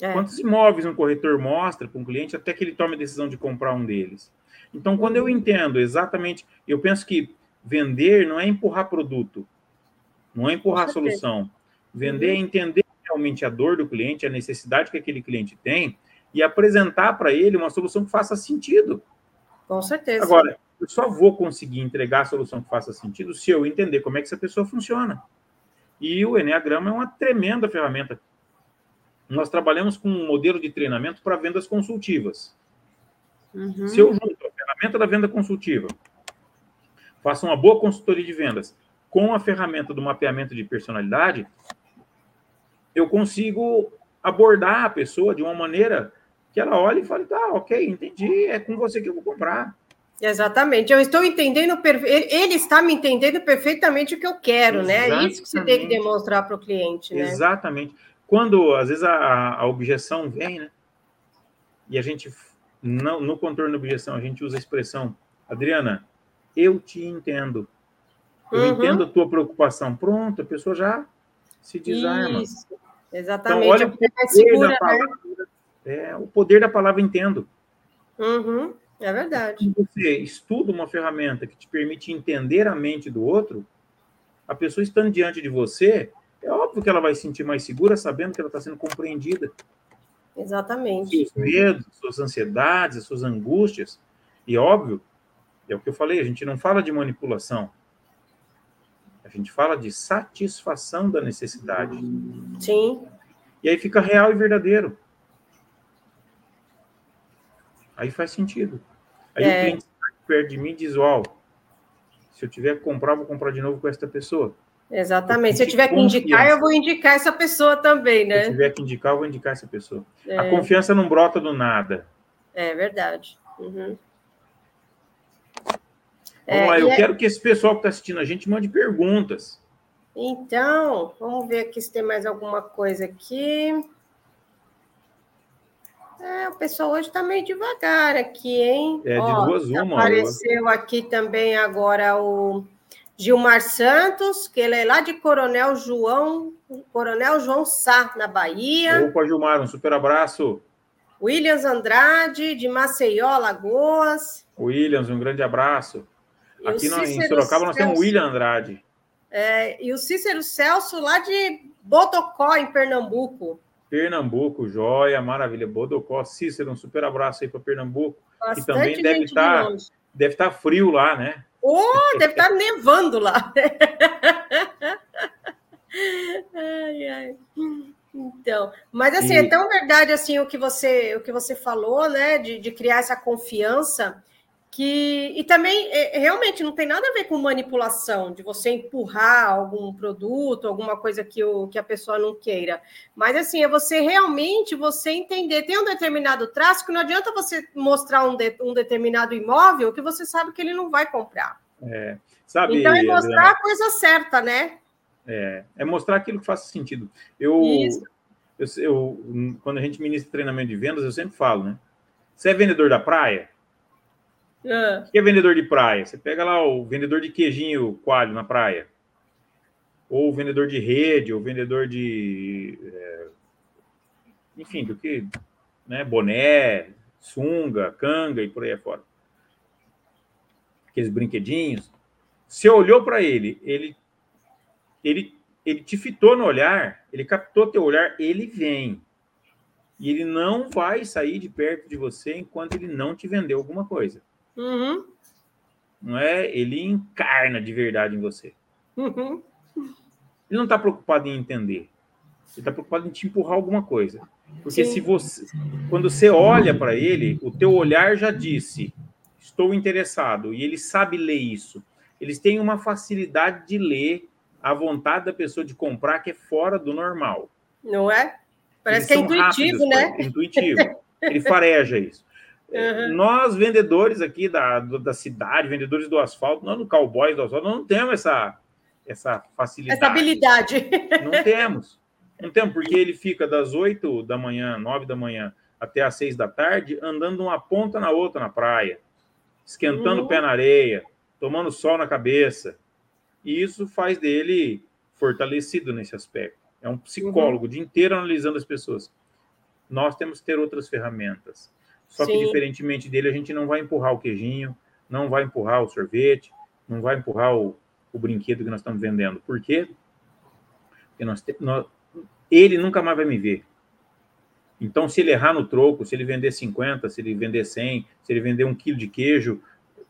Speaker 2: É. Quantos imóveis um corretor mostra para um cliente até que ele tome a decisão de comprar um deles? Então, quando eu entendo exatamente, eu penso que vender não é empurrar produto, não é empurrar solução. Vender é uhum. entender realmente a dor do cliente, a necessidade que aquele cliente tem e apresentar para ele uma solução que faça sentido.
Speaker 3: Com certeza.
Speaker 2: Agora, eu só vou conseguir entregar a solução que faça sentido se eu entender como é que essa pessoa funciona. E o Enneagrama é uma tremenda ferramenta. Nós trabalhamos com um modelo de treinamento para vendas consultivas. Uhum. Se eu junto a ferramenta da venda consultiva, faço uma boa consultoria de vendas com a ferramenta do mapeamento de personalidade, eu consigo abordar a pessoa de uma maneira que ela olhe e fale, tá, ok, entendi, é com você que eu vou comprar.
Speaker 3: Exatamente, eu estou entendendo, ele está me entendendo perfeitamente o que eu quero, Exatamente. né? É isso que você tem que demonstrar para o cliente, né?
Speaker 2: Exatamente. Quando, às vezes, a, a objeção vem, né? E a gente, no, no contorno da objeção, a gente usa a expressão, Adriana, eu te entendo. Eu uhum. entendo a tua preocupação. Pronto, a pessoa já se desarma. Isso.
Speaker 3: Exatamente.
Speaker 2: Então, olha o poder, segura, da palavra, né? É, o poder da palavra entendo.
Speaker 3: Uhum. É verdade.
Speaker 2: Quando você estuda uma ferramenta que te permite entender a mente do outro, a pessoa estando diante de você, é óbvio que ela vai se sentir mais segura sabendo que ela está sendo compreendida.
Speaker 3: Exatamente.
Speaker 2: Seus medos, suas ansiedades, suas angústias. E óbvio, é o que eu falei, a gente não fala de manipulação. A gente fala de satisfação da necessidade.
Speaker 3: Sim.
Speaker 2: E aí fica real e verdadeiro. Aí faz sentido. Aí é. o cliente perto de mim e diz: Ó, se eu tiver que comprar, vou comprar de novo com essa pessoa.
Speaker 3: Exatamente. Se eu tiver que indicar, eu vou indicar essa pessoa também, né?
Speaker 2: Se eu tiver que indicar, eu vou indicar essa pessoa. É. A confiança não brota do nada.
Speaker 3: É verdade. Uhum.
Speaker 2: Vamos é, lá, eu é... quero que esse pessoal que está assistindo a gente mande perguntas.
Speaker 3: Então, vamos ver aqui se tem mais alguma coisa aqui. É, o pessoal hoje está meio devagar aqui, hein?
Speaker 2: É, de Ó, duas uma.
Speaker 3: Apareceu aqui também agora o Gilmar Santos, que ele é lá de Coronel João, Coronel João Sá, na Bahia.
Speaker 2: Opa, Gilmar, um super abraço.
Speaker 3: Williams Andrade, de Maceió, Lagoas.
Speaker 2: Williams, um grande abraço. E aqui no, em Sorocaba nós temos o William Andrade.
Speaker 3: É, e o Cícero Celso, lá de Botocó, em Pernambuco.
Speaker 2: Pernambuco, joia, maravilha. Bodocó, Cícero, um super abraço aí para Pernambuco. Bastante que também deve estar, tá, deve estar tá frio lá, né?
Speaker 3: Oh, deve estar tá nevando lá. ai, ai. Então, mas assim, e... é tão verdade assim o que você o que você falou, né? De, de criar essa confiança que e também é, realmente não tem nada a ver com manipulação de você empurrar algum produto, alguma coisa que, o, que a pessoa não queira. Mas assim, é você realmente você entender, tem um determinado traço que não adianta você mostrar um, de, um determinado imóvel que você sabe que ele não vai comprar.
Speaker 2: É, sabe,
Speaker 3: então é mostrar a coisa certa, né?
Speaker 2: É, é mostrar aquilo que faça sentido. Eu, eu, eu, quando a gente ministra treinamento de vendas, eu sempre falo, né? Você é vendedor da praia? O que é vendedor de praia? Você pega lá o vendedor de queijinho coalho na praia. Ou o vendedor de rede, ou vendedor de. É, enfim, do que. Né, boné, sunga, canga e por aí afora. Aqueles brinquedinhos. Você olhou para ele, ele, ele, ele te fitou no olhar, ele captou teu olhar, ele vem. E ele não vai sair de perto de você enquanto ele não te vendeu alguma coisa.
Speaker 3: Uhum.
Speaker 2: Não é? Ele encarna de verdade em você.
Speaker 3: Uhum.
Speaker 2: Ele não está preocupado em entender. Ele está preocupado em te empurrar alguma coisa. Porque Sim. se você, quando você olha para ele, o teu olhar já disse: estou interessado. E ele sabe ler isso. Eles têm uma facilidade de ler a vontade da pessoa de comprar que é fora do normal.
Speaker 3: Não é? Parece Eles que é intuitivo, rápidos,
Speaker 2: né? Intuitivo. Ele fareja isso. Uhum. Nós, vendedores aqui da, da cidade, vendedores do asfalto, nós no cowboy do asfalto, não temos essa, essa facilidade.
Speaker 3: Essa habilidade.
Speaker 2: Não temos. Não temos, porque ele fica das 8 da manhã, 9 da manhã, até as 6 da tarde, andando uma ponta na outra na praia, esquentando uhum. o pé na areia, tomando sol na cabeça. E isso faz dele fortalecido nesse aspecto. É um psicólogo uhum. o dia inteiro analisando as pessoas. Nós temos que ter outras ferramentas. Só Sim. que, diferentemente dele, a gente não vai empurrar o queijinho, não vai empurrar o sorvete, não vai empurrar o, o brinquedo que nós estamos vendendo. Por quê? Porque nós, nós, ele nunca mais vai me ver. Então, se ele errar no troco, se ele vender 50, se ele vender 100, se ele vender um quilo de queijo,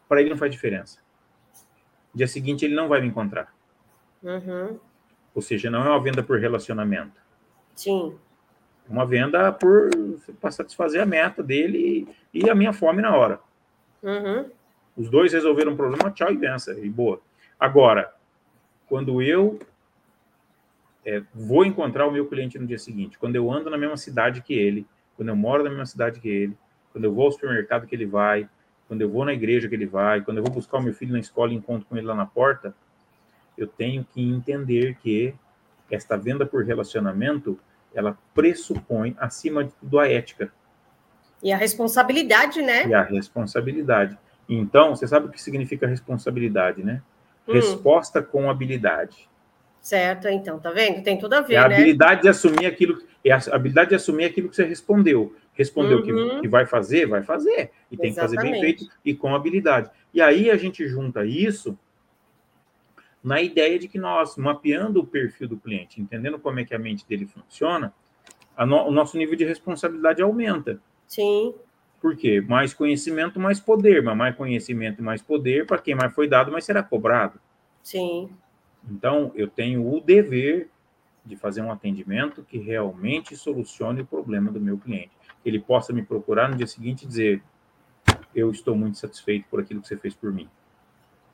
Speaker 2: para ele não faz diferença. Dia seguinte, ele não vai me encontrar.
Speaker 3: Uhum.
Speaker 2: Ou seja, não é uma venda por relacionamento.
Speaker 3: Sim.
Speaker 2: Uma venda por para satisfazer a meta dele e, e, a minha fome na hora.
Speaker 3: Uhum.
Speaker 2: Os dois resolveram o problema, tchau e benção, e boa. Agora, quando eu é, vou encontrar o meu cliente no dia seguinte, quando eu ando na mesma cidade que ele, quando eu moro na mesma cidade que ele, quando eu vou ao supermercado que ele vai, quando eu vou na igreja que ele vai, quando eu vou buscar o meu filho na escola e encontro com ele lá na porta, eu tenho que entender que esta venda por relacionamento, ela pressupõe, acima de tudo, a ética.
Speaker 3: E a responsabilidade, né?
Speaker 2: E a responsabilidade. Então, você sabe o que significa responsabilidade, né? Hum. Resposta com habilidade.
Speaker 3: Certo, então, tá vendo? Tem tudo a ver,
Speaker 2: é a né? habilidade de assumir aquilo, é a habilidade de assumir aquilo que você respondeu. Respondeu uhum. que, que vai fazer, vai fazer. E tem Exatamente. que fazer bem feito e com habilidade. E aí a gente junta isso na ideia de que nós, mapeando o perfil do cliente, entendendo como é que a mente dele funciona, no, o nosso nível de responsabilidade aumenta.
Speaker 3: Sim.
Speaker 2: Por quê? Mais conhecimento, mais poder. Mas mais conhecimento e mais poder, para quem mais foi dado, mais será cobrado.
Speaker 3: Sim.
Speaker 2: Então, eu tenho o dever de fazer um atendimento que realmente solucione o problema do meu cliente. Ele possa me procurar no dia seguinte e dizer: Eu estou muito satisfeito por aquilo que você fez por mim.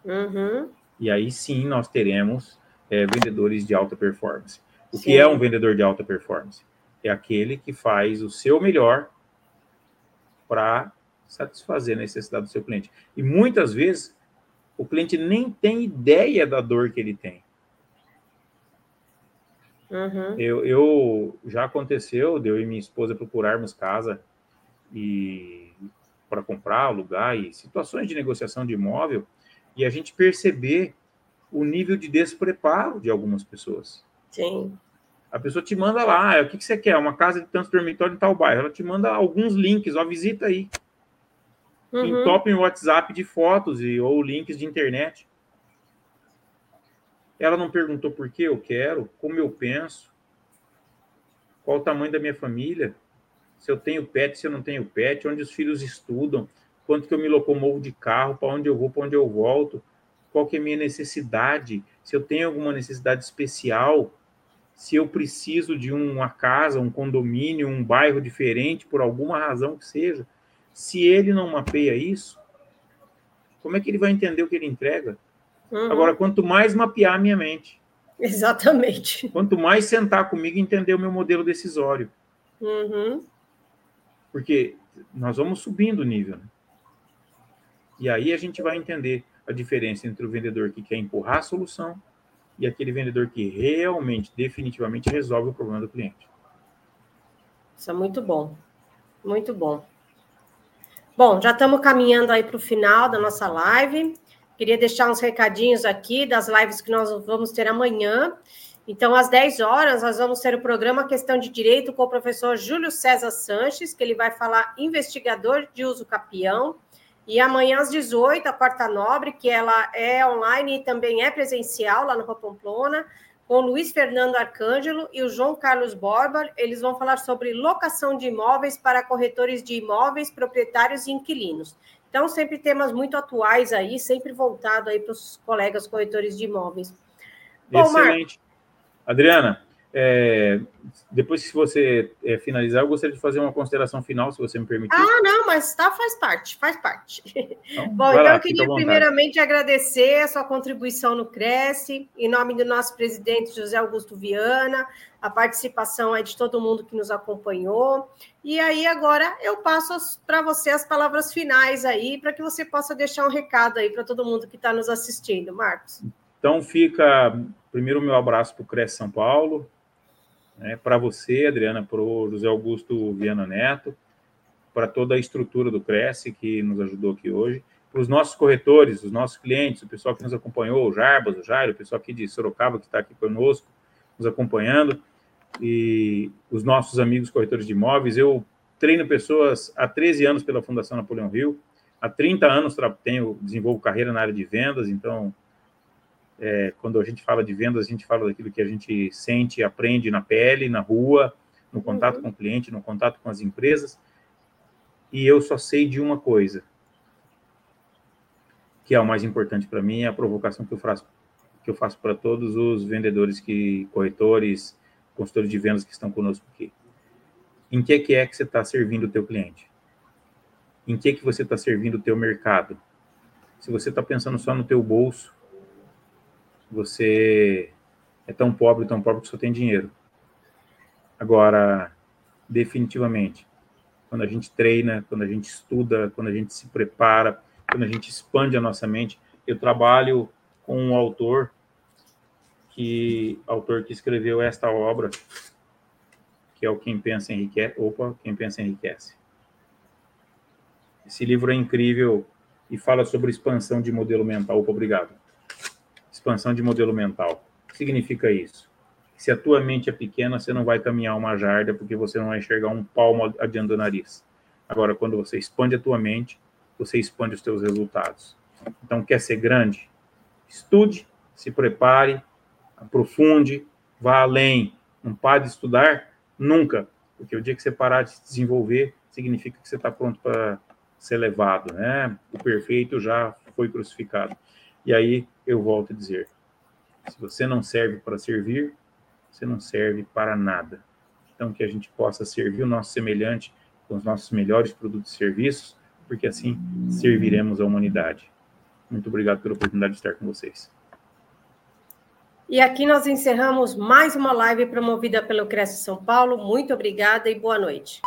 Speaker 3: Uhum.
Speaker 2: E aí sim nós teremos é, vendedores de alta performance. O sim. que é um vendedor de alta performance? É aquele que faz o seu melhor para satisfazer a necessidade do seu cliente. E muitas vezes o cliente nem tem ideia da dor que ele tem.
Speaker 3: Uhum.
Speaker 2: Eu, eu, já aconteceu de eu e minha esposa procurarmos casa e para comprar, alugar e situações de negociação de imóvel e a gente perceber o nível de despreparo de algumas pessoas.
Speaker 3: Sim.
Speaker 2: A pessoa te manda lá, ah, o que, que você quer? Uma casa de tantos dormitórios em tal bairro. Ela te manda alguns links, ó, visita aí uhum. entopem o WhatsApp de fotos e, ou links de internet. Ela não perguntou por que eu quero, como eu penso, qual o tamanho da minha família, se eu tenho pet, se eu não tenho pet, onde os filhos estudam, quanto que eu me locomovo de carro, para onde eu vou, para onde eu volto, qual que é a minha necessidade, se eu tenho alguma necessidade especial, se eu preciso de uma casa, um condomínio, um bairro diferente, por alguma razão que seja. Se ele não mapeia isso, como é que ele vai entender o que ele entrega? Uhum. Agora, quanto mais mapear a minha mente.
Speaker 3: Exatamente.
Speaker 2: Quanto mais sentar comigo e entender o meu modelo decisório.
Speaker 3: Uhum.
Speaker 2: Porque nós vamos subindo o nível. Né? E aí a gente vai entender a diferença entre o vendedor que quer empurrar a solução e aquele vendedor que realmente, definitivamente resolve o problema do cliente.
Speaker 3: Isso é muito bom. Muito bom. Bom, já estamos caminhando aí para o final da nossa live. Queria deixar uns recadinhos aqui das lives que nós vamos ter amanhã. Então, às 10 horas, nós vamos ter o programa Questão de Direito com o professor Júlio César Sanches, que ele vai falar investigador de uso capião. E amanhã, às 18, a Quarta Nobre, que ela é online e também é presencial lá no Rua Pamplona, com Luiz Fernando Arcângelo e o João Carlos Borba. Eles vão falar sobre locação de imóveis para corretores de imóveis, proprietários e inquilinos. Então, sempre temas muito atuais aí, sempre voltado aí para os colegas corretores de imóveis.
Speaker 2: Bom, Excelente. Adriana, é, depois que você é, finalizar, eu gostaria de fazer uma consideração final, se você me permitir.
Speaker 3: Ah, não, mas tá, faz parte, faz parte. Então, Bom, então lá, eu queria primeiramente agradecer a sua contribuição no Cresce, em nome do nosso presidente José Augusto Viana, a participação aí de todo mundo que nos acompanhou. E aí, agora eu passo para você as palavras finais aí, para que você possa deixar um recado aí para todo mundo que está nos assistindo, Marcos.
Speaker 2: Então, fica primeiro meu abraço para o Cresce São Paulo, né, para você, Adriana, para o José Augusto Viana Neto, para toda a estrutura do Cresce que nos ajudou aqui hoje, para os nossos corretores, os nossos clientes, o pessoal que nos acompanhou, o Jarbas, o Jairo, o pessoal aqui de Sorocaba que está aqui conosco, nos acompanhando, e os nossos amigos corretores de imóveis. Eu treino pessoas há 13 anos pela Fundação Napoleão Rio, há 30 anos tenho, desenvolvo carreira na área de vendas, então, é, quando a gente fala de vendas, a gente fala daquilo que a gente sente, aprende na pele, na rua, no contato uhum. com o cliente, no contato com as empresas, e eu só sei de uma coisa, que é o mais importante para mim, é a provocação que eu faço que eu faço para todos os vendedores que corretores, consultores de vendas que estão conosco aqui. Em que, que é que você está servindo o teu cliente? Em que que você está servindo o teu mercado? Se você está pensando só no teu bolso, você é tão pobre, tão pobre que só tem dinheiro. Agora, definitivamente, quando a gente treina, quando a gente estuda, quando a gente se prepara, quando a gente expande a nossa mente, eu trabalho com um autor que autor que escreveu esta obra, que é o Quem Pensa Enriquece, opa, Quem Pensa Enriquece. Esse livro é incrível e fala sobre expansão de modelo mental. Opa, obrigado. Expansão de modelo mental. O que significa isso? Se a tua mente é pequena, você não vai caminhar uma jarda porque você não vai enxergar um palmo adiante do nariz. Agora, quando você expande a tua mente, você expande os teus resultados. Então, quer ser grande? Estude, se prepare, aprofunde, vá além. Não pare de estudar nunca, porque o dia que você parar de se desenvolver, significa que você está pronto para ser levado, né? O perfeito já foi crucificado. E aí eu volto a dizer: se você não serve para servir, você não serve para nada. Então, que a gente possa servir o nosso semelhante com os nossos melhores produtos e serviços, porque assim serviremos a humanidade. Muito obrigado pela oportunidade de estar com vocês.
Speaker 3: E aqui nós encerramos mais uma live promovida pelo Cresce São Paulo. Muito obrigada e boa noite.